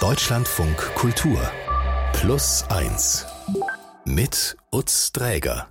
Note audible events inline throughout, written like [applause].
Deutschlandfunk Kultur Plus 1 mit Utz Dräger.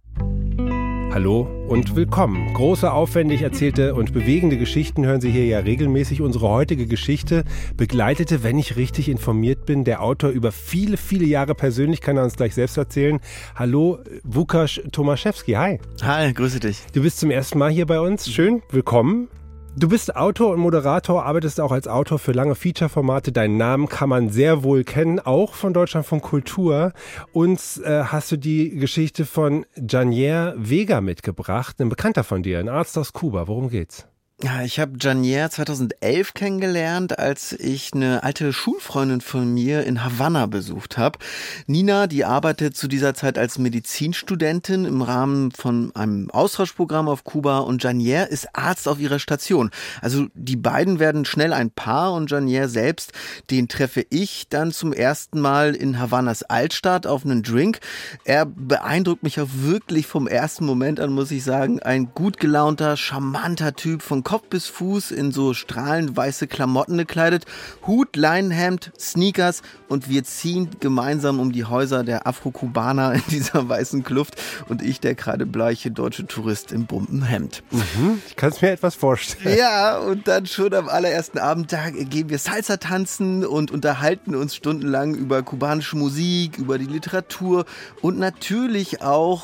Hallo und willkommen. Große, aufwendig erzählte und bewegende Geschichten hören Sie hier ja regelmäßig. Unsere heutige Geschichte begleitete, wenn ich richtig informiert bin, der Autor über viele, viele Jahre persönlich, kann er uns gleich selbst erzählen. Hallo, Wukasz Tomaszewski, hi. Hi, grüße dich. Du bist zum ersten Mal hier bei uns. Schön, willkommen. Du bist Autor und Moderator, arbeitest auch als Autor für lange Feature-Formate. Deinen Namen kann man sehr wohl kennen, auch von Deutschland von Kultur. Uns äh, hast du die Geschichte von Janier Vega mitgebracht, ein Bekannter von dir, ein Arzt aus Kuba. Worum geht's? Ja, ich habe Janier 2011 kennengelernt, als ich eine alte Schulfreundin von mir in Havanna besucht habe. Nina, die arbeitet zu dieser Zeit als Medizinstudentin im Rahmen von einem Austauschprogramm auf Kuba und Janier ist Arzt auf ihrer Station. Also die beiden werden schnell ein Paar und Janier selbst, den treffe ich dann zum ersten Mal in Havannas Altstadt auf einen Drink. Er beeindruckt mich auch wirklich vom ersten Moment an, muss ich sagen. Ein gut gelaunter, charmanter Typ von Kopf bis Fuß in so strahlend weiße Klamotten gekleidet, Hut, Leinenhemd, Sneakers und wir ziehen gemeinsam um die Häuser der Afro-Kubaner in dieser [laughs] weißen Kluft und ich der gerade bleiche deutsche Tourist im bunten Hemd. Mhm, ich kann es mir etwas vorstellen. Ja, und dann schon am allerersten Abend da gehen wir Salsa tanzen und unterhalten uns stundenlang über kubanische Musik, über die Literatur und natürlich auch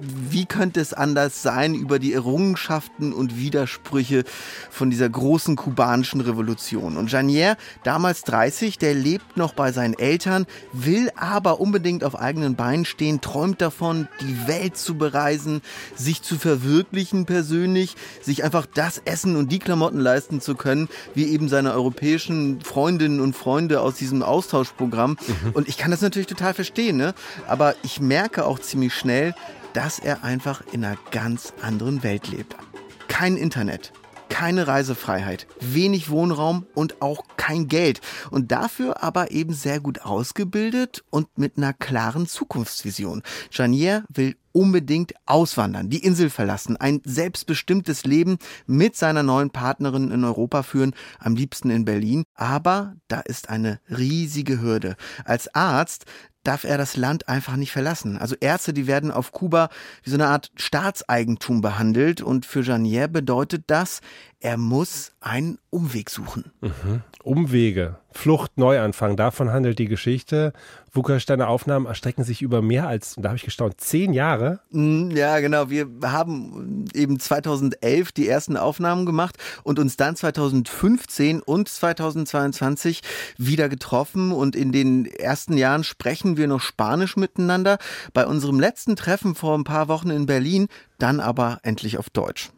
wie könnte es anders sein über die Errungenschaften und Widersprüche von dieser großen kubanischen Revolution. Und Janier, damals 30, der lebt noch bei seinen Eltern, will aber unbedingt auf eigenen Beinen stehen, träumt davon, die Welt zu bereisen, sich zu verwirklichen persönlich, sich einfach das Essen und die Klamotten leisten zu können, wie eben seine europäischen Freundinnen und Freunde aus diesem Austauschprogramm. Mhm. Und ich kann das natürlich total verstehen, ne? aber ich merke auch ziemlich schnell, dass er einfach in einer ganz anderen Welt lebt. Kein Internet, keine Reisefreiheit, wenig Wohnraum und auch kein Geld. Und dafür aber eben sehr gut ausgebildet und mit einer klaren Zukunftsvision. Janier will unbedingt auswandern, die Insel verlassen, ein selbstbestimmtes Leben mit seiner neuen Partnerin in Europa führen, am liebsten in Berlin. Aber da ist eine riesige Hürde. Als Arzt darf er das Land einfach nicht verlassen. Also Ärzte, die werden auf Kuba wie so eine Art Staatseigentum behandelt und für Janier bedeutet das, er muss einen Umweg suchen. Mhm. Umwege, Flucht, Neuanfang, davon handelt die Geschichte. Wukasch, deine Aufnahmen erstrecken sich über mehr als, da habe ich gestaunt, zehn Jahre. Mm, ja, genau. Wir haben eben 2011 die ersten Aufnahmen gemacht und uns dann 2015 und 2022 wieder getroffen. Und in den ersten Jahren sprechen wir noch Spanisch miteinander. Bei unserem letzten Treffen vor ein paar Wochen in Berlin dann aber endlich auf Deutsch.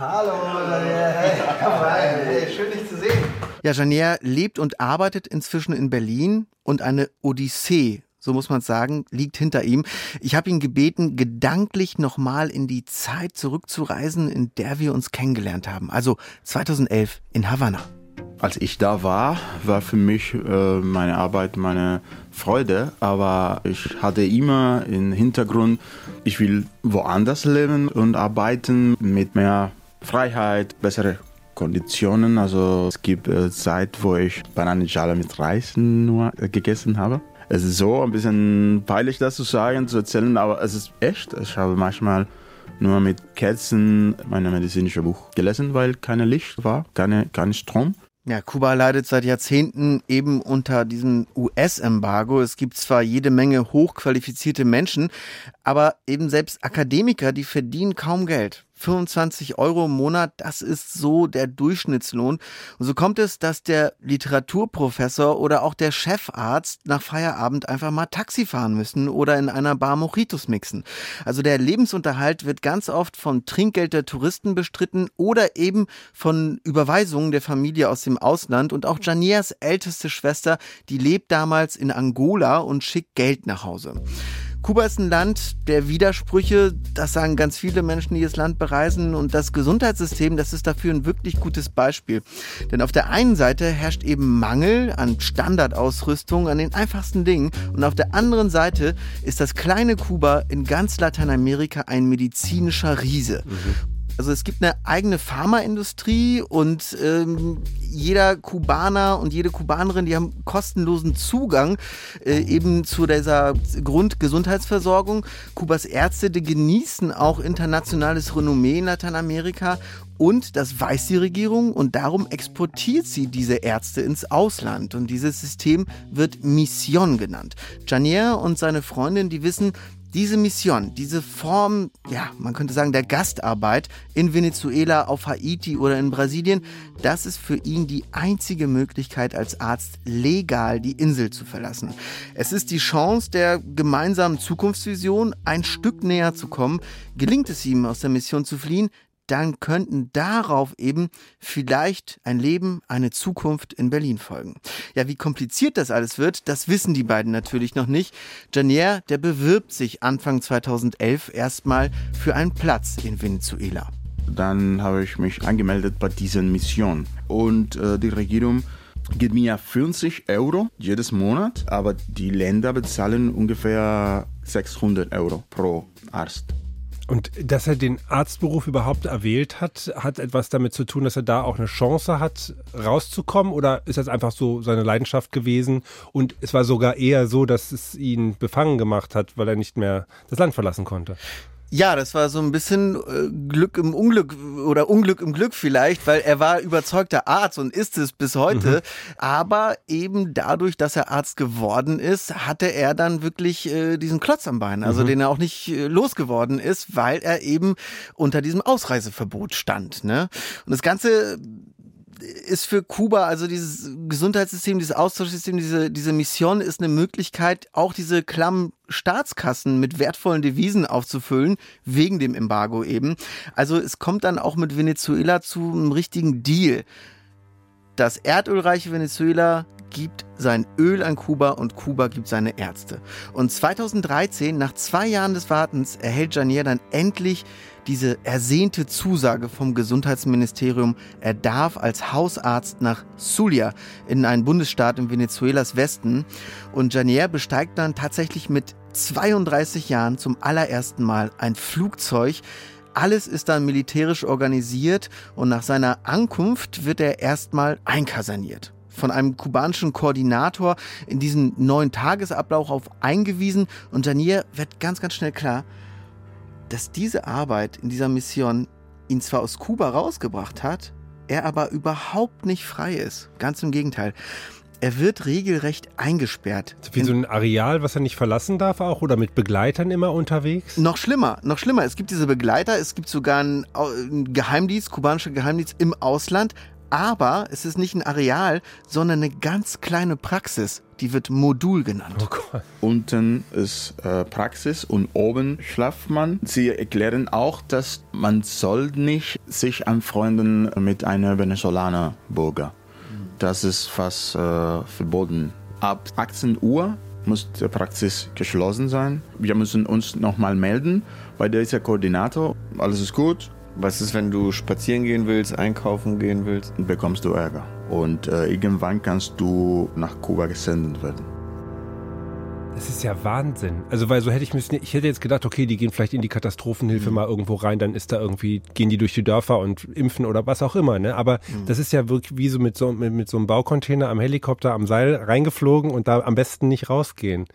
Hallo, Janier. Hey, komm rein. Hey, schön, dich zu sehen. Ja, Janier lebt und arbeitet inzwischen in Berlin und eine Odyssee so muss man sagen, liegt hinter ihm. Ich habe ihn gebeten, gedanklich nochmal in die Zeit zurückzureisen, in der wir uns kennengelernt haben. Also 2011 in Havanna. Als ich da war, war für mich äh, meine Arbeit meine Freude, aber ich hatte immer im Hintergrund, ich will woanders leben und arbeiten mit mehr Freiheit, bessere Konditionen. Also es gibt äh, Zeit, wo ich Bananenschale mit Reis nur äh, gegessen habe. Es ist so ein bisschen peinlich, das zu sagen, zu erzählen, aber es ist echt. Ich habe manchmal nur mit Kerzen mein medizinisches Buch gelesen, weil keine Licht war, keine, kein Strom. Ja, Kuba leidet seit Jahrzehnten eben unter diesem US-Embargo. Es gibt zwar jede Menge hochqualifizierte Menschen, aber eben selbst Akademiker, die verdienen kaum Geld. 25 Euro im Monat, das ist so der Durchschnittslohn. Und so kommt es, dass der Literaturprofessor oder auch der Chefarzt nach Feierabend einfach mal Taxi fahren müssen oder in einer Bar Mojitos mixen. Also der Lebensunterhalt wird ganz oft vom Trinkgeld der Touristen bestritten oder eben von Überweisungen der Familie aus dem Ausland. Und auch Janiers älteste Schwester, die lebt damals in Angola und schickt Geld nach Hause. Kuba ist ein Land der Widersprüche. Das sagen ganz viele Menschen, die das Land bereisen. Und das Gesundheitssystem, das ist dafür ein wirklich gutes Beispiel. Denn auf der einen Seite herrscht eben Mangel an Standardausrüstung, an den einfachsten Dingen. Und auf der anderen Seite ist das kleine Kuba in ganz Lateinamerika ein medizinischer Riese. Mhm. Also es gibt eine eigene Pharmaindustrie und ähm, jeder Kubaner und jede Kubanerin, die haben kostenlosen Zugang äh, eben zu dieser Grundgesundheitsversorgung. Kubas Ärzte, die genießen auch internationales Renommee in Lateinamerika und das weiß die Regierung und darum exportiert sie diese Ärzte ins Ausland. Und dieses System wird Mission genannt. Janier und seine Freundin, die wissen, diese Mission, diese Form, ja, man könnte sagen, der Gastarbeit in Venezuela, auf Haiti oder in Brasilien, das ist für ihn die einzige Möglichkeit, als Arzt legal die Insel zu verlassen. Es ist die Chance der gemeinsamen Zukunftsvision, ein Stück näher zu kommen. Gelingt es ihm, aus der Mission zu fliehen, dann könnten darauf eben vielleicht ein Leben, eine Zukunft in Berlin folgen. Ja, wie kompliziert das alles wird, das wissen die beiden natürlich noch nicht. Janier, der bewirbt sich Anfang 2011 erstmal für einen Platz in Venezuela. Dann habe ich mich angemeldet bei dieser Mission und äh, die Regierung gibt mir 50 Euro jedes Monat, aber die Länder bezahlen ungefähr 600 Euro pro Arzt. Und dass er den Arztberuf überhaupt erwählt hat, hat etwas damit zu tun, dass er da auch eine Chance hat, rauszukommen? Oder ist das einfach so seine Leidenschaft gewesen? Und es war sogar eher so, dass es ihn befangen gemacht hat, weil er nicht mehr das Land verlassen konnte? Ja, das war so ein bisschen äh, Glück im Unglück oder Unglück im Glück vielleicht, weil er war überzeugter Arzt und ist es bis heute. Mhm. Aber eben dadurch, dass er Arzt geworden ist, hatte er dann wirklich äh, diesen Klotz am Bein, also mhm. den er auch nicht äh, losgeworden ist, weil er eben unter diesem Ausreiseverbot stand. Ne? Und das Ganze ist für Kuba, also dieses Gesundheitssystem, dieses Austauschsystem, diese, diese Mission ist eine Möglichkeit, auch diese klammen Staatskassen mit wertvollen Devisen aufzufüllen, wegen dem Embargo eben. Also es kommt dann auch mit Venezuela zu einem richtigen Deal. Das erdölreiche Venezuela gibt sein Öl an Kuba und Kuba gibt seine Ärzte. Und 2013, nach zwei Jahren des Wartens, erhält Janier dann endlich diese ersehnte Zusage vom Gesundheitsministerium, er darf als Hausarzt nach Zulia in einen Bundesstaat in Venezuelas Westen. Und Janier besteigt dann tatsächlich mit 32 Jahren zum allerersten Mal ein Flugzeug. Alles ist dann militärisch organisiert und nach seiner Ankunft wird er erstmal einkaserniert von einem kubanischen Koordinator in diesen neuen Tagesablauf auf eingewiesen und Janier wird ganz, ganz schnell klar, dass diese Arbeit in dieser Mission ihn zwar aus Kuba rausgebracht hat, er aber überhaupt nicht frei ist. Ganz im Gegenteil. Er wird regelrecht eingesperrt. Wie so ein Areal, was er nicht verlassen darf auch oder mit Begleitern immer unterwegs? Noch schlimmer, noch schlimmer. Es gibt diese Begleiter, es gibt sogar einen Geheimdienst, kubanischer Geheimdienst im Ausland, aber es ist nicht ein Areal, sondern eine ganz kleine Praxis. Die wird Modul genannt. Oh Gott. Unten ist äh, Praxis und oben schlaft man. Sie erklären auch, dass man soll nicht sich anfreunden mit einer Venezolaner Bürger. Das ist fast äh, verboten. Ab 18 Uhr muss die Praxis geschlossen sein. Wir müssen uns nochmal melden bei dieser Koordinator. Alles ist gut, was ist, wenn du spazieren gehen willst, einkaufen gehen willst? Dann bekommst du Ärger. Und äh, irgendwann kannst du nach Kuba gesendet werden. Das ist ja Wahnsinn. Also, weil so hätte ich müssen, ich hätte jetzt gedacht, okay, die gehen vielleicht in die Katastrophenhilfe mhm. mal irgendwo rein, dann ist da irgendwie, gehen die durch die Dörfer und impfen oder was auch immer, ne? Aber mhm. das ist ja wirklich wie so mit so, mit, mit so einem Baucontainer am Helikopter am Seil reingeflogen und da am besten nicht rausgehen.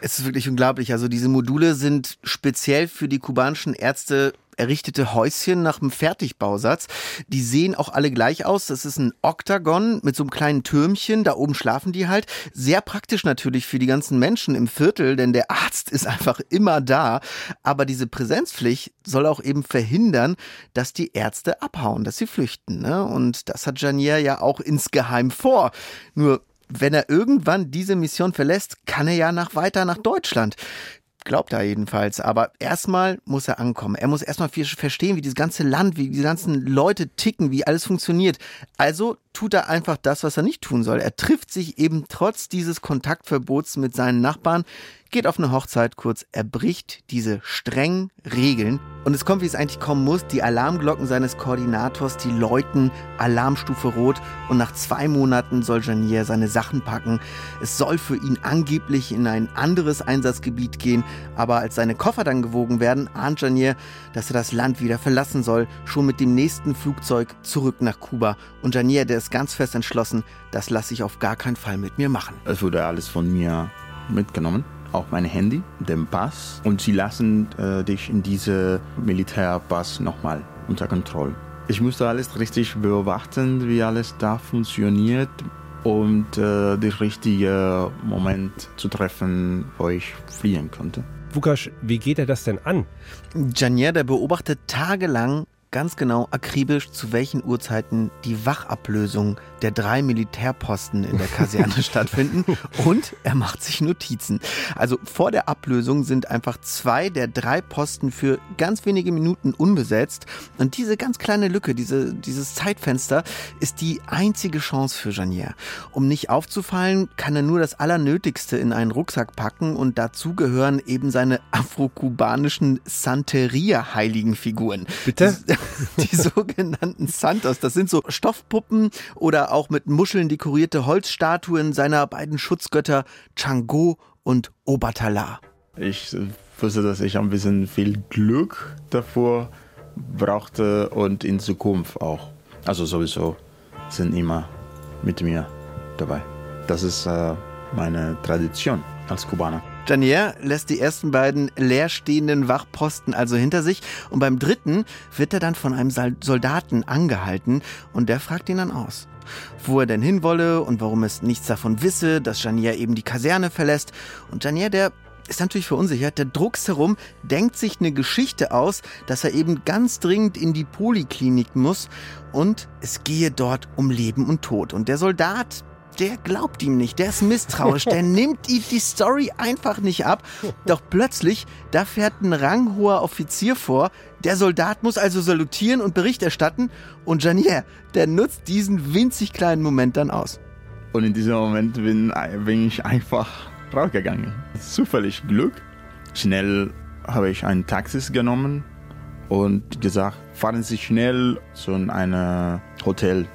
Es ist wirklich unglaublich. Also diese Module sind speziell für die kubanischen Ärzte errichtete Häuschen nach einem Fertigbausatz. Die sehen auch alle gleich aus. Das ist ein Oktagon mit so einem kleinen Türmchen. Da oben schlafen die halt. Sehr praktisch natürlich für die ganzen Menschen im Viertel, denn der Arzt ist einfach immer da. Aber diese Präsenzpflicht soll auch eben verhindern, dass die Ärzte abhauen, dass sie flüchten. Ne? Und das hat Janier ja auch insgeheim vor. Nur wenn er irgendwann diese Mission verlässt, kann er ja nach weiter nach Deutschland. Glaubt er jedenfalls. Aber erstmal muss er ankommen. Er muss erstmal verstehen, wie dieses ganze Land, wie die ganzen Leute ticken, wie alles funktioniert. Also tut er einfach das, was er nicht tun soll. Er trifft sich eben trotz dieses Kontaktverbots mit seinen Nachbarn, geht auf eine Hochzeit kurz, er bricht diese strengen Regeln und es kommt, wie es eigentlich kommen muss. Die Alarmglocken seines Koordinators, die läuten Alarmstufe Rot und nach zwei Monaten soll Janier seine Sachen packen. Es soll für ihn angeblich in ein anderes Einsatzgebiet gehen, aber als seine Koffer dann gewogen werden, ahnt Janier, dass er das Land wieder verlassen soll, schon mit dem nächsten Flugzeug zurück nach Kuba. Und Janier, der ist ganz fest entschlossen, das lasse ich auf gar keinen Fall mit mir machen. Es wurde alles von mir mitgenommen auch mein Handy, den Pass und sie lassen äh, dich in diese Militärpass nochmal unter Kontrolle. Ich musste alles richtig beobachten, wie alles da funktioniert und äh, den richtigen Moment zu treffen, wo ich fliehen konnte. Vukasch, wie geht er das denn an? Janier, der beobachtet tagelang ganz genau akribisch, zu welchen Uhrzeiten die Wachablösung der drei Militärposten in der Kaserne [laughs] stattfinden und er macht sich Notizen. Also vor der Ablösung sind einfach zwei der drei Posten für ganz wenige Minuten unbesetzt und diese ganz kleine Lücke, diese, dieses Zeitfenster ist die einzige Chance für Janier. Um nicht aufzufallen, kann er nur das Allernötigste in einen Rucksack packen und dazu gehören eben seine afrokubanischen Santeria-Heiligenfiguren. Bitte? Die, [laughs] die sogenannten Santos, das sind so Stoffpuppen oder auch mit Muscheln dekorierte Holzstatuen seiner beiden Schutzgötter Chango und Obatala. Ich wusste, dass ich ein bisschen viel Glück davor brauchte und in Zukunft auch. Also sowieso sind immer mit mir dabei. Das ist äh, meine Tradition als Kubaner. Janier lässt die ersten beiden leerstehenden Wachposten also hinter sich und beim dritten wird er dann von einem Soldaten angehalten und der fragt ihn dann aus wo er denn hinwolle und warum es nichts davon wisse, dass Janier eben die Kaserne verlässt. Und Janier, der ist natürlich verunsichert, der druckst herum, denkt sich eine Geschichte aus, dass er eben ganz dringend in die Poliklinik muss und es gehe dort um Leben und Tod. Und der Soldat, der glaubt ihm nicht, der ist misstrauisch, der [laughs] nimmt ihm die Story einfach nicht ab. Doch plötzlich, da fährt ein ranghoher Offizier vor, der Soldat muss also salutieren und Bericht erstatten und Janier, der nutzt diesen winzig kleinen Moment dann aus. Und in diesem Moment bin, bin ich einfach rausgegangen. Zufällig Glück. Schnell habe ich ein Taxi genommen und gesagt, fahren Sie schnell zu einem Hotel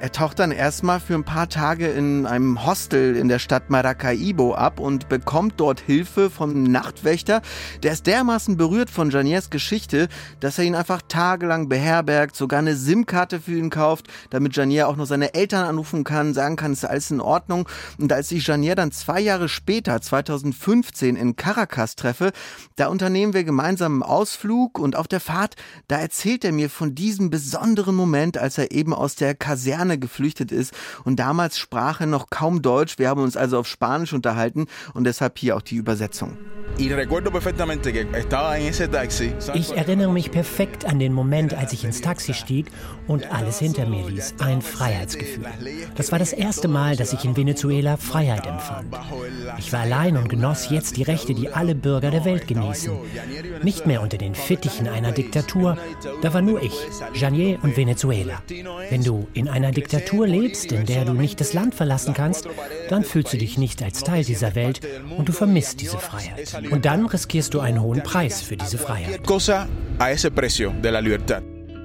er taucht dann erstmal für ein paar Tage in einem Hostel in der Stadt Maracaibo ab und bekommt dort Hilfe vom Nachtwächter. Der ist dermaßen berührt von Janiers Geschichte, dass er ihn einfach tagelang beherbergt, sogar eine SIM-Karte für ihn kauft, damit Janier auch noch seine Eltern anrufen kann, sagen kann, ist alles in Ordnung. Und als ich Janier dann zwei Jahre später, 2015, in Caracas treffe, da unternehmen wir gemeinsam einen Ausflug und auf der Fahrt, da erzählt er mir von diesem besonderen Moment, als er eben aus der Kaserne Kaserne geflüchtet ist. Und damals sprach er noch kaum Deutsch. Wir haben uns also auf Spanisch unterhalten und deshalb hier auch die Übersetzung. Ich erinnere mich perfekt an den Moment, als ich ins Taxi stieg und alles hinter mir ließ. Ein Freiheitsgefühl. Das war das erste Mal, dass ich in Venezuela Freiheit empfand. Ich war allein und genoss jetzt die Rechte, die alle Bürger der Welt genießen. Nicht mehr unter den Fittichen einer Diktatur. Da war nur ich, Janier und Venezuela. Wenn du in einer Diktatur lebst, in der du nicht das Land verlassen kannst, dann fühlst du dich nicht als Teil dieser Welt und du vermisst diese Freiheit. Und dann riskierst du einen hohen Preis für diese Freiheit.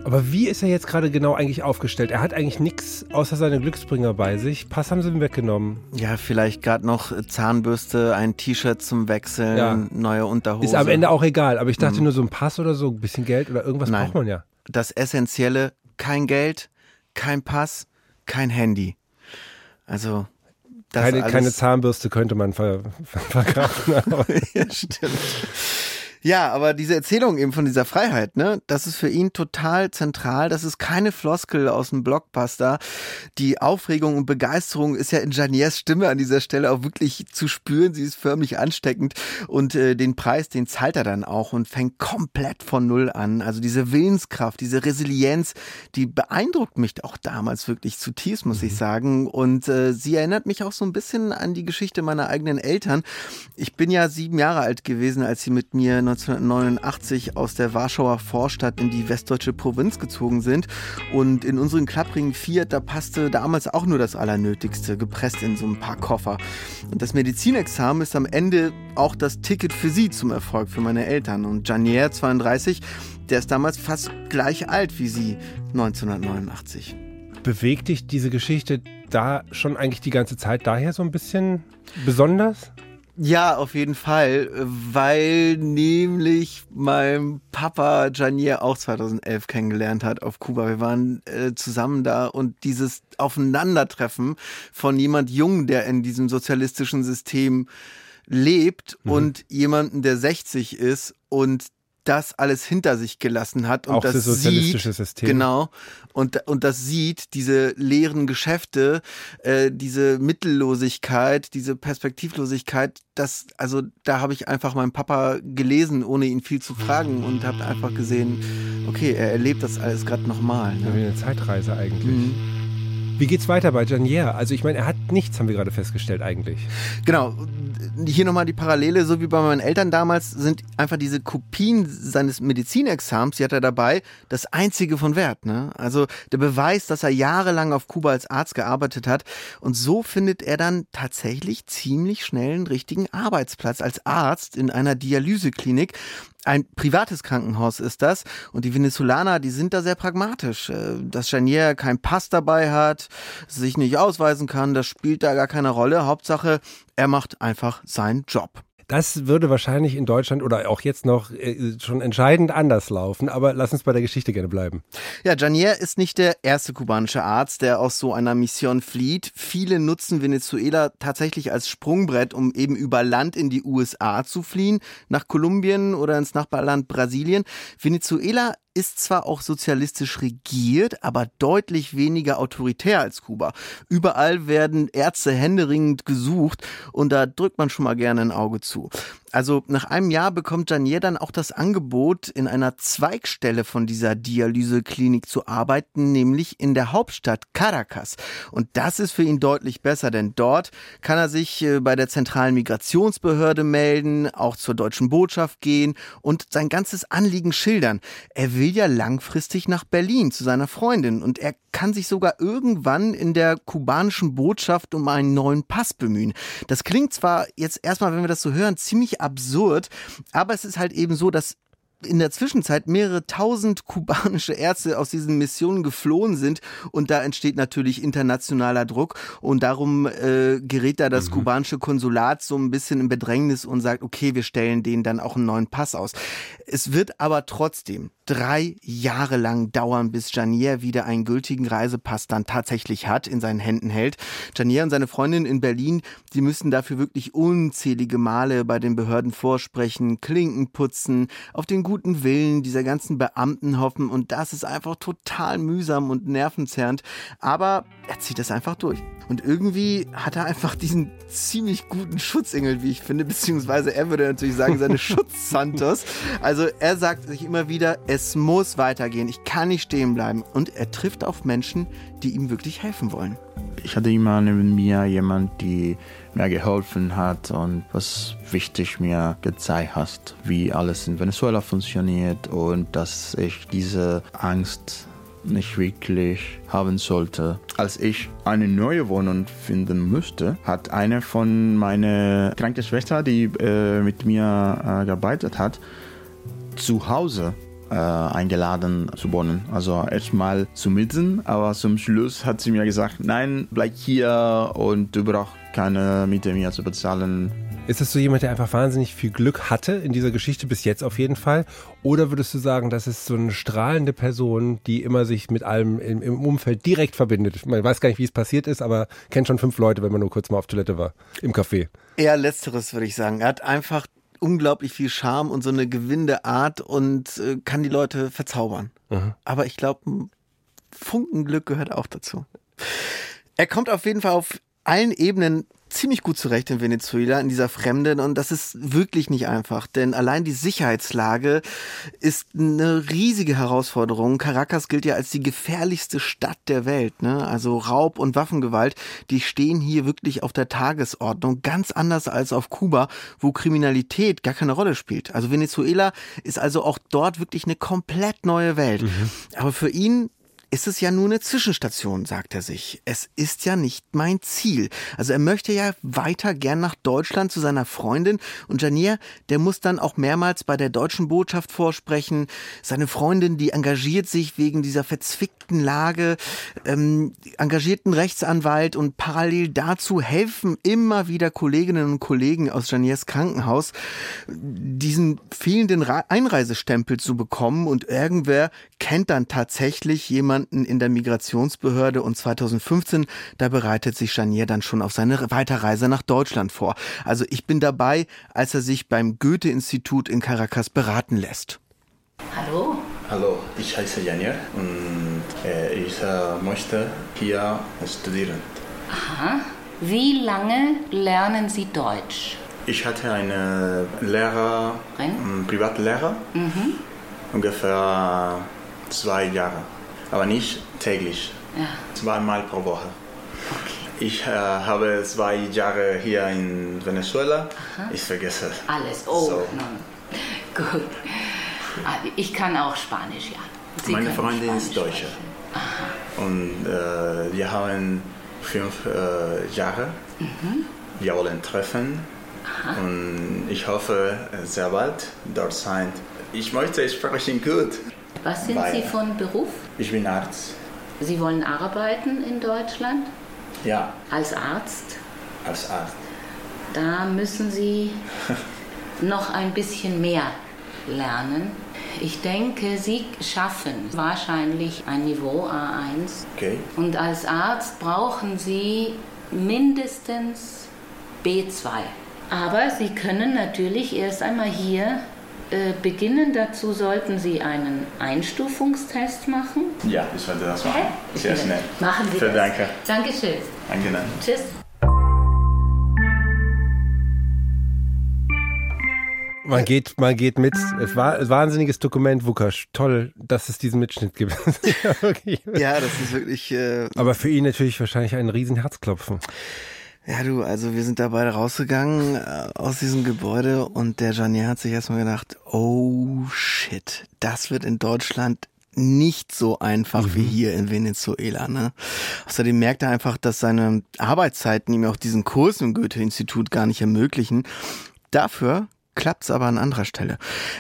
Aber wie ist er jetzt gerade genau eigentlich aufgestellt? Er hat eigentlich nichts außer seine Glücksbringer bei sich. Pass haben sie ihm weggenommen. Ja, vielleicht gerade noch Zahnbürste, ein T-Shirt zum Wechseln, ja. neue Unterhose. Ist am Ende auch egal. Aber ich dachte mhm. nur so ein Pass oder so, ein bisschen Geld oder irgendwas Nein. braucht man ja. Das Essentielle, kein Geld, kein Pass, kein Handy. Also keine, keine Zahnbürste könnte man ver, ver [laughs] verkaufen. [laughs] ja, stimmt. Ja, aber diese Erzählung eben von dieser Freiheit, ne, das ist für ihn total zentral. Das ist keine Floskel aus dem Blockbuster. Die Aufregung und Begeisterung ist ja in Janiers Stimme an dieser Stelle auch wirklich zu spüren. Sie ist förmlich ansteckend und äh, den Preis, den zahlt er dann auch und fängt komplett von Null an. Also diese Willenskraft, diese Resilienz, die beeindruckt mich auch damals wirklich zutiefst, muss mhm. ich sagen. Und äh, sie erinnert mich auch so ein bisschen an die Geschichte meiner eigenen Eltern. Ich bin ja sieben Jahre alt gewesen, als sie mit mir 1989 aus der Warschauer Vorstadt in die westdeutsche Provinz gezogen sind. Und in unseren klapprigen Fiat, da passte damals auch nur das Allernötigste, gepresst in so ein paar Koffer. Und das Medizinexamen ist am Ende auch das Ticket für sie zum Erfolg, für meine Eltern. Und Janier, 32, der ist damals fast gleich alt wie sie, 1989. Bewegt dich diese Geschichte da schon eigentlich die ganze Zeit daher so ein bisschen besonders? Ja, auf jeden Fall, weil nämlich mein Papa Janier auch 2011 kennengelernt hat auf Kuba. Wir waren äh, zusammen da und dieses Aufeinandertreffen von jemand jung, der in diesem sozialistischen System lebt mhm. und jemanden, der 60 ist und das alles hinter sich gelassen hat und Auch das, das sozialistische sieht, System. genau und und das sieht diese leeren Geschäfte, äh, diese Mittellosigkeit, diese Perspektivlosigkeit. Das also da habe ich einfach meinen Papa gelesen, ohne ihn viel zu fragen und habe einfach gesehen, okay, er erlebt das alles gerade nochmal. Ne? Ja, wie eine Zeitreise eigentlich. Mhm. Wie geht's weiter bei Janier? Also ich meine, er hat nichts, haben wir gerade festgestellt eigentlich. Genau. Hier nochmal die Parallele, so wie bei meinen Eltern damals, sind einfach diese Kopien seines Medizinexams, die hat er dabei, das einzige von Wert. Ne? Also der Beweis, dass er jahrelang auf Kuba als Arzt gearbeitet hat. Und so findet er dann tatsächlich ziemlich schnell einen richtigen Arbeitsplatz als Arzt in einer Dialyseklinik. Ein privates Krankenhaus ist das und die Venezolaner, die sind da sehr pragmatisch. Äh, dass Janier keinen Pass dabei hat, sich nicht ausweisen kann, das spielt da gar keine Rolle. Hauptsache, er macht einfach seinen Job. Das würde wahrscheinlich in Deutschland oder auch jetzt noch äh, schon entscheidend anders laufen, aber lass uns bei der Geschichte gerne bleiben. Ja, Janier ist nicht der erste kubanische Arzt, der aus so einer Mission flieht. Viele nutzen Venezuela tatsächlich als Sprungbrett, um eben über Land in die USA zu fliehen, nach Kolumbien oder ins Nachbarland Brasilien. Venezuela ist zwar auch sozialistisch regiert, aber deutlich weniger autoritär als Kuba. Überall werden Ärzte händeringend gesucht und da drückt man schon mal gerne ein Auge zu. Also nach einem Jahr bekommt Janier dann auch das Angebot, in einer Zweigstelle von dieser Dialyseklinik zu arbeiten, nämlich in der Hauptstadt Caracas. Und das ist für ihn deutlich besser, denn dort kann er sich äh, bei der zentralen Migrationsbehörde melden, auch zur deutschen Botschaft gehen und sein ganzes Anliegen schildern. Er will ja langfristig nach Berlin zu seiner Freundin und er kann sich sogar irgendwann in der kubanischen Botschaft um einen neuen Pass bemühen. Das klingt zwar jetzt erstmal, wenn wir das so hören, ziemlich absurd, aber es ist halt eben so, dass in der Zwischenzeit mehrere tausend kubanische Ärzte aus diesen Missionen geflohen sind und da entsteht natürlich internationaler Druck und darum äh, gerät da das mhm. kubanische Konsulat so ein bisschen in Bedrängnis und sagt, okay, wir stellen denen dann auch einen neuen Pass aus. Es wird aber trotzdem drei Jahre lang dauern, bis Janier wieder einen gültigen Reisepass dann tatsächlich hat, in seinen Händen hält. Janier und seine Freundin in Berlin, die müssen dafür wirklich unzählige Male bei den Behörden vorsprechen, Klinken putzen, auf den guten Willen dieser ganzen Beamten hoffen und das ist einfach total mühsam und nervenzerrend, aber er zieht das einfach durch. Und irgendwie hat er einfach diesen ziemlich guten Schutzengel, wie ich finde, beziehungsweise er würde natürlich sagen, seine [laughs] Schutz-Santos. Also er sagt sich immer wieder, es muss weitergehen, ich kann nicht stehen bleiben. Und er trifft auf Menschen, die ihm wirklich helfen wollen. Ich hatte immer neben mir jemand, die mir geholfen hat und was wichtig mir gezeigt hat, wie alles in Venezuela funktioniert und dass ich diese Angst nicht wirklich haben sollte. Als ich eine neue Wohnung finden musste, hat eine von meiner kranken Schwester, die äh, mit mir äh, gearbeitet hat, zu Hause äh, eingeladen zu wohnen. Also erstmal zu mieten, aber zum Schluss hat sie mir gesagt, nein, bleib hier und du brauchst keine Miete mehr zu bezahlen. Ist es so jemand, der einfach wahnsinnig viel Glück hatte in dieser Geschichte, bis jetzt auf jeden Fall? Oder würdest du sagen, das ist so eine strahlende Person, die immer sich mit allem im, im Umfeld direkt verbindet? Man weiß gar nicht, wie es passiert ist, aber kennt schon fünf Leute, wenn man nur kurz mal auf Toilette war, im Café. Eher letzteres, würde ich sagen. Er hat einfach unglaublich viel Charme und so eine gewinnende Art und äh, kann die Leute verzaubern. Mhm. Aber ich glaube, Funkenglück gehört auch dazu. Er kommt auf jeden Fall auf allen Ebenen ziemlich gut zurecht in Venezuela, in dieser Fremde. Und das ist wirklich nicht einfach, denn allein die Sicherheitslage ist eine riesige Herausforderung. Caracas gilt ja als die gefährlichste Stadt der Welt. Ne? Also Raub und Waffengewalt, die stehen hier wirklich auf der Tagesordnung. Ganz anders als auf Kuba, wo Kriminalität gar keine Rolle spielt. Also Venezuela ist also auch dort wirklich eine komplett neue Welt. Mhm. Aber für ihn ist es ja nur eine Zwischenstation, sagt er sich. Es ist ja nicht mein Ziel. Also er möchte ja weiter gern nach Deutschland zu seiner Freundin und Janier, der muss dann auch mehrmals bei der deutschen Botschaft vorsprechen. Seine Freundin, die engagiert sich wegen dieser verzwickten Lage, ähm, engagierten Rechtsanwalt und parallel dazu helfen immer wieder Kolleginnen und Kollegen aus Janiers Krankenhaus, diesen fehlenden Einreisestempel zu bekommen und irgendwer kennt dann tatsächlich jemanden, jemanden in der Migrationsbehörde und 2015, da bereitet sich Janier dann schon auf seine Weiterreise nach Deutschland vor. Also ich bin dabei, als er sich beim Goethe-Institut in Caracas beraten lässt. Hallo. Hallo, ich heiße Janier und äh, ich äh, möchte hier studieren. Aha. Wie lange lernen Sie Deutsch? Ich hatte eine Lehrer, einen Privatlehrer, mhm. ungefähr zwei Jahre aber nicht täglich. Ja. Zweimal pro Woche. Okay. Ich äh, habe zwei Jahre hier in Venezuela. Aha. Ich vergesse alles. Oh, so. gut. Ah, ich kann auch Spanisch, ja. Sie Meine Freundin Spanisch ist Deutsche. Und äh, wir haben fünf äh, Jahre. Mhm. Wir wollen treffen. Aha. Und ich hoffe, äh, sehr bald dort sein. Ich möchte sprechen gut. Was sind Sie von Beruf? Ich bin Arzt. Sie wollen arbeiten in Deutschland? Ja. Als Arzt? Als Arzt. Da müssen Sie [laughs] noch ein bisschen mehr lernen. Ich denke, Sie schaffen wahrscheinlich ein Niveau A1. Okay. Und als Arzt brauchen Sie mindestens B2. Aber Sie können natürlich erst einmal hier äh, beginnen. Dazu sollten Sie einen Einstufungstest machen. Ja, ich werde das machen. Sehr schnell. Machen Sie Vielen das. Dank. Dankeschön. Angenehm. Tschüss. Man geht, man geht mit. Es war ein wahnsinniges Dokument, Wukasch. Toll, dass es diesen Mitschnitt gibt. [laughs] ja, das ist wirklich. Äh Aber für ihn natürlich wahrscheinlich ein riesen Herzklopfen. Ja, du, also wir sind da beide rausgegangen äh, aus diesem Gebäude und der Janier hat sich erstmal gedacht, oh shit, das wird in Deutschland nicht so einfach mhm. wie hier in Venezuela. Ne? Außerdem merkt er einfach, dass seine Arbeitszeiten ihm auch diesen Kurs im Goethe-Institut gar nicht ermöglichen. Dafür klappt's aber an anderer Stelle.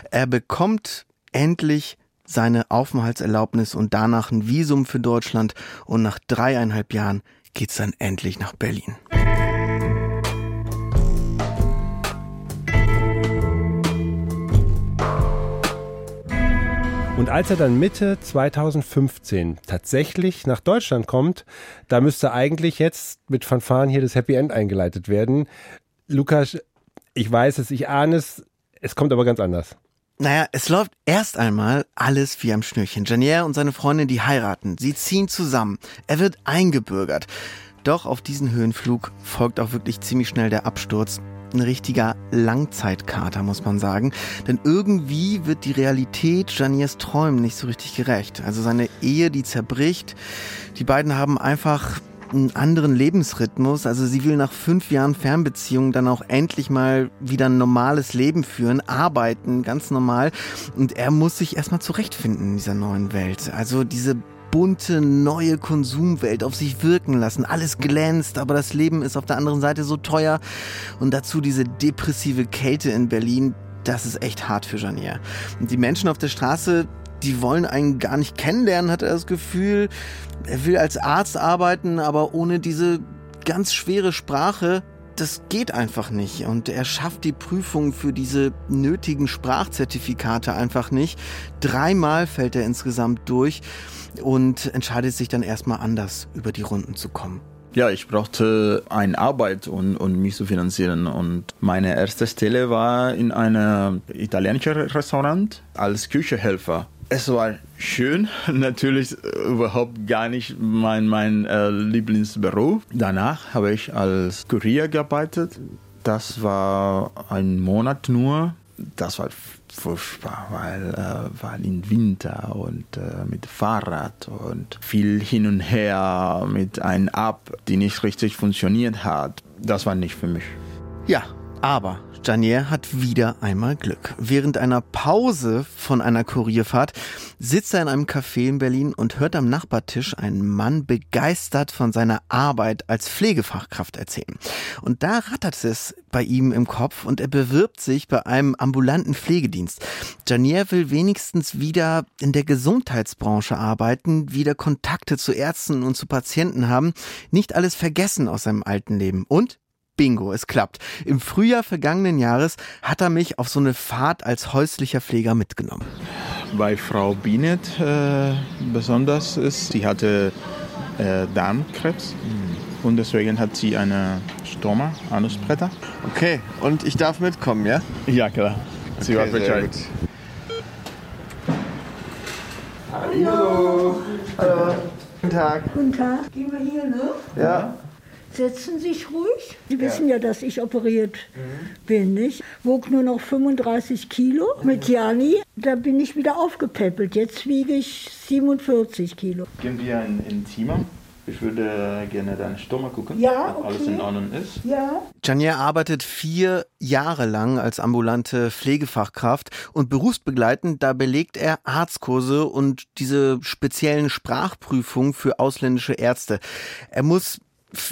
Er bekommt endlich seine Aufenthaltserlaubnis und danach ein Visum für Deutschland und nach dreieinhalb Jahren geht's dann endlich nach Berlin. Und als er dann Mitte 2015 tatsächlich nach Deutschland kommt, da müsste eigentlich jetzt mit Fanfaren hier das Happy End eingeleitet werden. Lukas, ich weiß es, ich ahne es, es kommt aber ganz anders. Naja, es läuft erst einmal alles wie am Schnürchen. Janier und seine Freundin, die heiraten. Sie ziehen zusammen. Er wird eingebürgert. Doch auf diesen Höhenflug folgt auch wirklich ziemlich schnell der Absturz ein richtiger Langzeitkater, muss man sagen. Denn irgendwie wird die Realität Janiers Träumen nicht so richtig gerecht. Also seine Ehe, die zerbricht. Die beiden haben einfach einen anderen Lebensrhythmus. Also sie will nach fünf Jahren Fernbeziehung dann auch endlich mal wieder ein normales Leben führen, arbeiten, ganz normal. Und er muss sich erstmal zurechtfinden in dieser neuen Welt. Also diese bunte, neue Konsumwelt auf sich wirken lassen. Alles glänzt, aber das Leben ist auf der anderen Seite so teuer. Und dazu diese depressive Kälte in Berlin. Das ist echt hart für Janier. Und die Menschen auf der Straße, die wollen einen gar nicht kennenlernen, hat er das Gefühl. Er will als Arzt arbeiten, aber ohne diese ganz schwere Sprache das geht einfach nicht. Und er schafft die Prüfung für diese nötigen Sprachzertifikate einfach nicht. Dreimal fällt er insgesamt durch und entscheidet sich dann erstmal anders über die Runden zu kommen. Ja, ich brauchte eine Arbeit, um, um mich zu finanzieren. Und meine erste Stelle war in einem italienischen Restaurant als Küchenhelfer. Es war schön, [laughs] natürlich überhaupt gar nicht mein, mein äh, Lieblingsberuf. Danach habe ich als Kurier gearbeitet. Das war ein Monat nur. Das war furchtbar, weil, äh, weil im Winter und äh, mit Fahrrad und viel hin und her mit einem App, die nicht richtig funktioniert hat. Das war nicht für mich. Ja, aber Janier hat wieder einmal Glück. Während einer Pause von einer Kurierfahrt sitzt er in einem Café in Berlin und hört am Nachbartisch einen Mann begeistert von seiner Arbeit als Pflegefachkraft erzählen. Und da rattert es bei ihm im Kopf und er bewirbt sich bei einem ambulanten Pflegedienst. Janier will wenigstens wieder in der Gesundheitsbranche arbeiten, wieder Kontakte zu Ärzten und zu Patienten haben, nicht alles vergessen aus seinem alten Leben und Bingo, es klappt. Im Frühjahr vergangenen Jahres hat er mich auf so eine Fahrt als häuslicher Pfleger mitgenommen. Bei Frau Binet äh, besonders ist, sie hatte äh, Darmkrebs mhm. und deswegen hat sie eine Stoma, Anusbretter. Okay, und ich darf mitkommen, ja? Ja, klar. Sie okay, war Bescheid. Hallo. Hallo. Guten Tag. Guten Tag. Gehen wir hier, ne? Ja. Setzen Sie sich ruhig. Sie wissen ja, dass ich operiert bin, nicht? Wog nur noch 35 Kilo mit Jani. Da bin ich wieder aufgepäppelt. Jetzt wiege ich 47 Kilo. Gehen wir in, in Zimmer? Ich würde gerne deine Stimme gucken, Ja, ob alles okay. in Ordnung ist. Ja. Janier arbeitet vier Jahre lang als ambulante Pflegefachkraft und berufsbegleitend, da belegt er Arztkurse und diese speziellen Sprachprüfungen für ausländische Ärzte. Er muss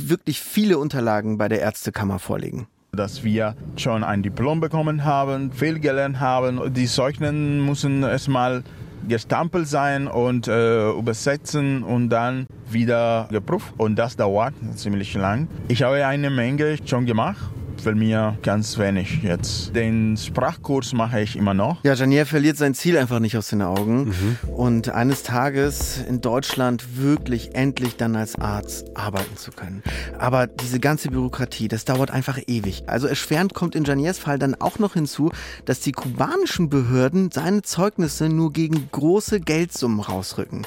wirklich viele Unterlagen bei der Ärztekammer vorlegen. Dass wir schon ein Diplom bekommen haben, viel gelernt haben. Die Zeugnen müssen erstmal gestampelt sein und äh, übersetzen und dann wieder geprüft. Und das dauert ziemlich lang. Ich habe eine Menge schon gemacht. Für mir ganz wenig jetzt. Den Sprachkurs mache ich immer noch. Ja, Janier verliert sein Ziel einfach nicht aus den Augen und eines Tages in Deutschland wirklich endlich dann als Arzt arbeiten zu können. Aber diese ganze Bürokratie, das dauert einfach ewig. Also erschwerend kommt in Janiers Fall dann auch noch hinzu, dass die kubanischen Behörden seine Zeugnisse nur gegen große Geldsummen rausrücken.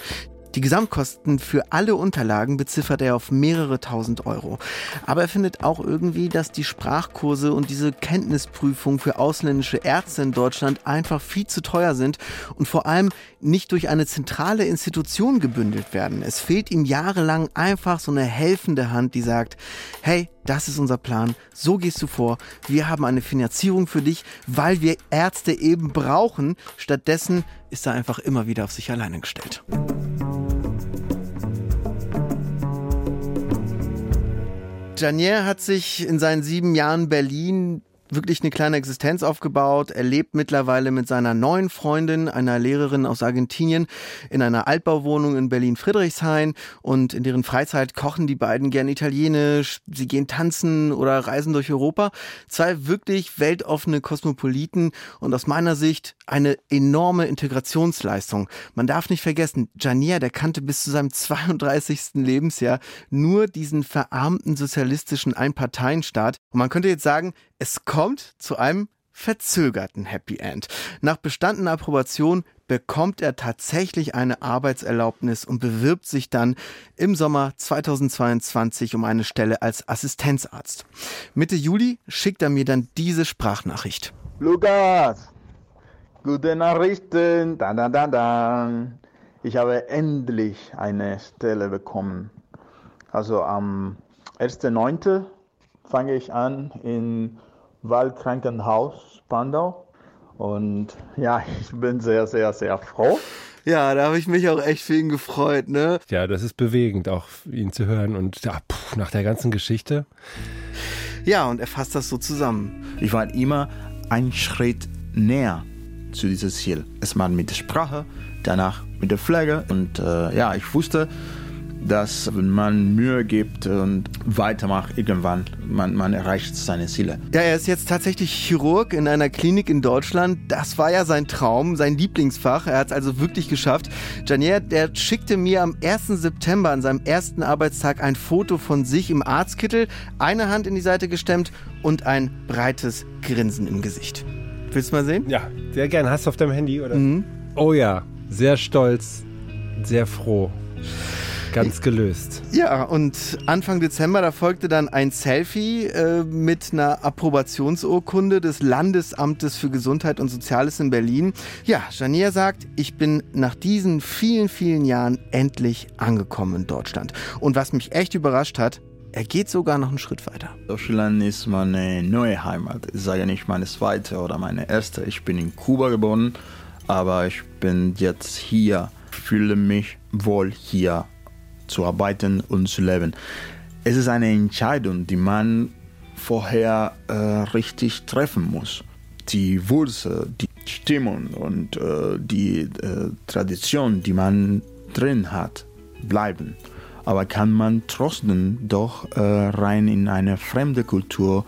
Die Gesamtkosten für alle Unterlagen beziffert er auf mehrere tausend Euro. Aber er findet auch irgendwie, dass die Sprachkurse und diese Kenntnisprüfung für ausländische Ärzte in Deutschland einfach viel zu teuer sind und vor allem nicht durch eine zentrale Institution gebündelt werden. Es fehlt ihm jahrelang einfach so eine helfende Hand, die sagt, hey, das ist unser Plan, so gehst du vor, wir haben eine Finanzierung für dich, weil wir Ärzte eben brauchen. Stattdessen ist er einfach immer wieder auf sich alleine gestellt. Janier hat sich in seinen sieben Jahren Berlin wirklich eine kleine Existenz aufgebaut. Er lebt mittlerweile mit seiner neuen Freundin, einer Lehrerin aus Argentinien, in einer Altbauwohnung in Berlin-Friedrichshain. Und in deren Freizeit kochen die beiden gern italienisch. Sie gehen tanzen oder reisen durch Europa. Zwei wirklich weltoffene Kosmopoliten und aus meiner Sicht eine enorme Integrationsleistung. Man darf nicht vergessen, Janier, der kannte bis zu seinem 32. Lebensjahr nur diesen verarmten sozialistischen Einparteienstaat. Und man könnte jetzt sagen, es kommt zu einem verzögerten Happy End. Nach bestandener Approbation bekommt er tatsächlich eine Arbeitserlaubnis und bewirbt sich dann im Sommer 2022 um eine Stelle als Assistenzarzt. Mitte Juli schickt er mir dann diese Sprachnachricht. Lukas, gute Nachrichten. Dan, dan, dan, dan. Ich habe endlich eine Stelle bekommen. Also am 1.9. fange ich an in Waldkrankenhaus Spandau. Und ja, ich bin sehr, sehr, sehr froh. Ja, da habe ich mich auch echt für ihn gefreut, ne? Ja, das ist bewegend, auch ihn zu hören. Und ja, puh, nach der ganzen Geschichte. Ja, und er fasst das so zusammen. Ich war immer einen Schritt näher zu diesem Ziel. Erstmal mit der Sprache, danach mit der Pflege. Und äh, ja, ich wusste, dass wenn man Mühe gibt und weitermacht, irgendwann man, man erreicht seine Ziele. Ja, er ist jetzt tatsächlich Chirurg in einer Klinik in Deutschland. Das war ja sein Traum, sein Lieblingsfach. Er hat es also wirklich geschafft. Janier, der schickte mir am 1. September an seinem ersten Arbeitstag ein Foto von sich im Arztkittel, eine Hand in die Seite gestemmt und ein breites Grinsen im Gesicht. Willst du mal sehen? Ja, sehr gern. Hast du auf deinem Handy, oder? Mhm. Oh ja. sehr stolz, sehr froh. Ganz gelöst. Ja, und Anfang Dezember, da folgte dann ein Selfie äh, mit einer Approbationsurkunde des Landesamtes für Gesundheit und Soziales in Berlin. Ja, Jania sagt, ich bin nach diesen vielen, vielen Jahren endlich angekommen in Deutschland. Und was mich echt überrascht hat, er geht sogar noch einen Schritt weiter. Deutschland ist meine neue Heimat. Ich sage nicht meine zweite oder meine erste. Ich bin in Kuba geboren, aber ich bin jetzt hier, fühle mich wohl hier zu arbeiten und zu leben. Es ist eine Entscheidung, die man vorher äh, richtig treffen muss. Die Wurzel, die Stimmung und äh, die äh, Tradition, die man drin hat, bleiben. Aber kann man trotzdem doch äh, rein in eine fremde Kultur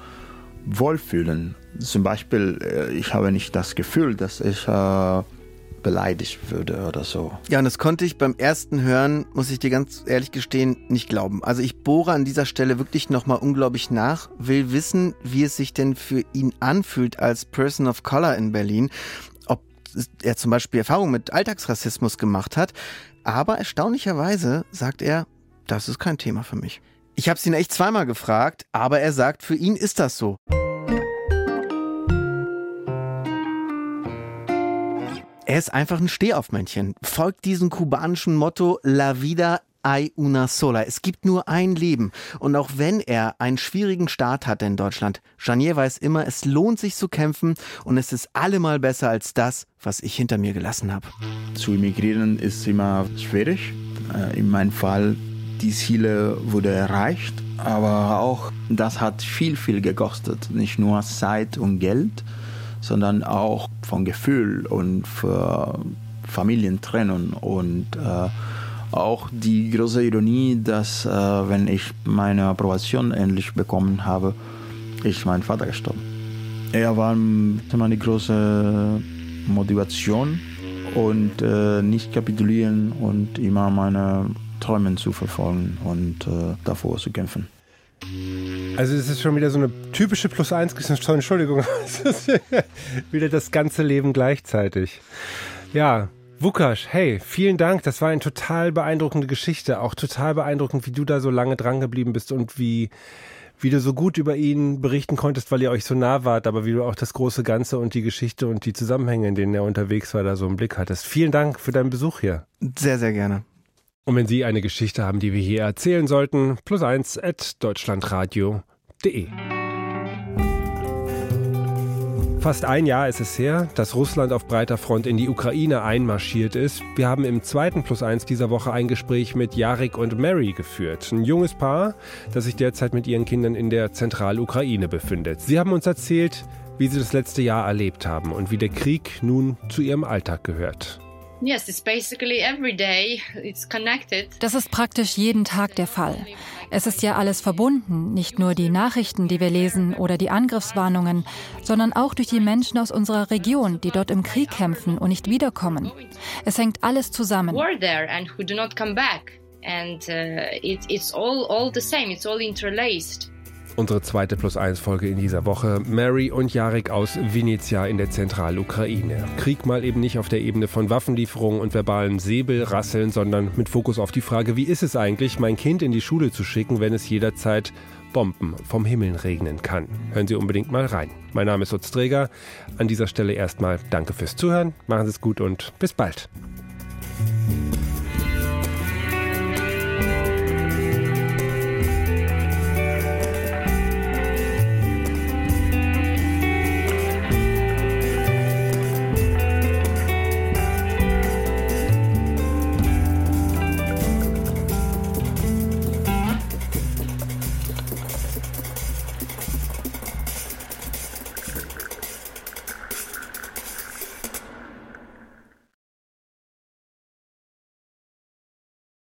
wohlfühlen? Zum Beispiel, äh, ich habe nicht das Gefühl, dass ich äh, beleidigt würde oder so. Ja, und das konnte ich beim ersten Hören, muss ich dir ganz ehrlich gestehen, nicht glauben. Also ich bohre an dieser Stelle wirklich nochmal unglaublich nach, will wissen, wie es sich denn für ihn anfühlt als Person of Color in Berlin, ob er zum Beispiel Erfahrungen mit Alltagsrassismus gemacht hat. Aber erstaunlicherweise sagt er, das ist kein Thema für mich. Ich habe es ihn echt zweimal gefragt, aber er sagt, für ihn ist das so. Er ist einfach ein Stehaufmännchen, folgt diesem kubanischen Motto La vida hay una sola. Es gibt nur ein Leben. Und auch wenn er einen schwierigen Start hatte in Deutschland, Janier weiß immer, es lohnt sich zu kämpfen und es ist allemal besser als das, was ich hinter mir gelassen habe. Zu emigrieren ist immer schwierig. Äh, in meinem Fall, die Ziele wurde erreicht, aber auch das hat viel, viel gekostet. Nicht nur Zeit und Geld, sondern auch von Gefühl und für Familientrennung und äh, auch die große Ironie, dass äh, wenn ich meine Approbation endlich bekommen habe, ist mein Vater gestorben. Er war immer die große Motivation und äh, nicht kapitulieren und immer meine Träume zu verfolgen und äh, davor zu kämpfen. Also es ist schon wieder so eine typische Plus eins, Entschuldigung, [laughs] es ist wieder das ganze Leben gleichzeitig. Ja, Wukasch, hey, vielen Dank. Das war eine total beeindruckende Geschichte. Auch total beeindruckend, wie du da so lange dran geblieben bist und wie, wie du so gut über ihn berichten konntest, weil ihr euch so nah wart, aber wie du auch das große Ganze und die Geschichte und die Zusammenhänge, in denen er unterwegs war, da so im Blick hattest. Vielen Dank für deinen Besuch hier. Sehr, sehr gerne. Und wenn Sie eine Geschichte haben, die wir hier erzählen sollten, plus eins at deutschlandradio.de. Fast ein Jahr ist es her, dass Russland auf breiter Front in die Ukraine einmarschiert ist. Wir haben im zweiten Plus eins dieser Woche ein Gespräch mit Jarek und Mary geführt. Ein junges Paar, das sich derzeit mit ihren Kindern in der Zentralukraine befindet. Sie haben uns erzählt, wie sie das letzte Jahr erlebt haben und wie der Krieg nun zu ihrem Alltag gehört. Das ist praktisch jeden Tag der Fall. Es ist ja alles verbunden, nicht nur die Nachrichten, die wir lesen oder die Angriffswarnungen, sondern auch durch die Menschen aus unserer Region, die dort im Krieg kämpfen und nicht wiederkommen. Es hängt alles zusammen. And uh, it, it's all, all the same, it's all interlaced. Unsere zweite Plus 1 Folge in dieser Woche. Mary und Jarek aus Venezia in der Zentralukraine. Krieg mal eben nicht auf der Ebene von Waffenlieferungen und verbalen Säbelrasseln, sondern mit Fokus auf die Frage, wie ist es eigentlich, mein Kind in die Schule zu schicken, wenn es jederzeit Bomben vom Himmel regnen kann. Hören Sie unbedingt mal rein. Mein Name ist Utz Träger. An dieser Stelle erstmal danke fürs Zuhören. Machen Sie es gut und bis bald.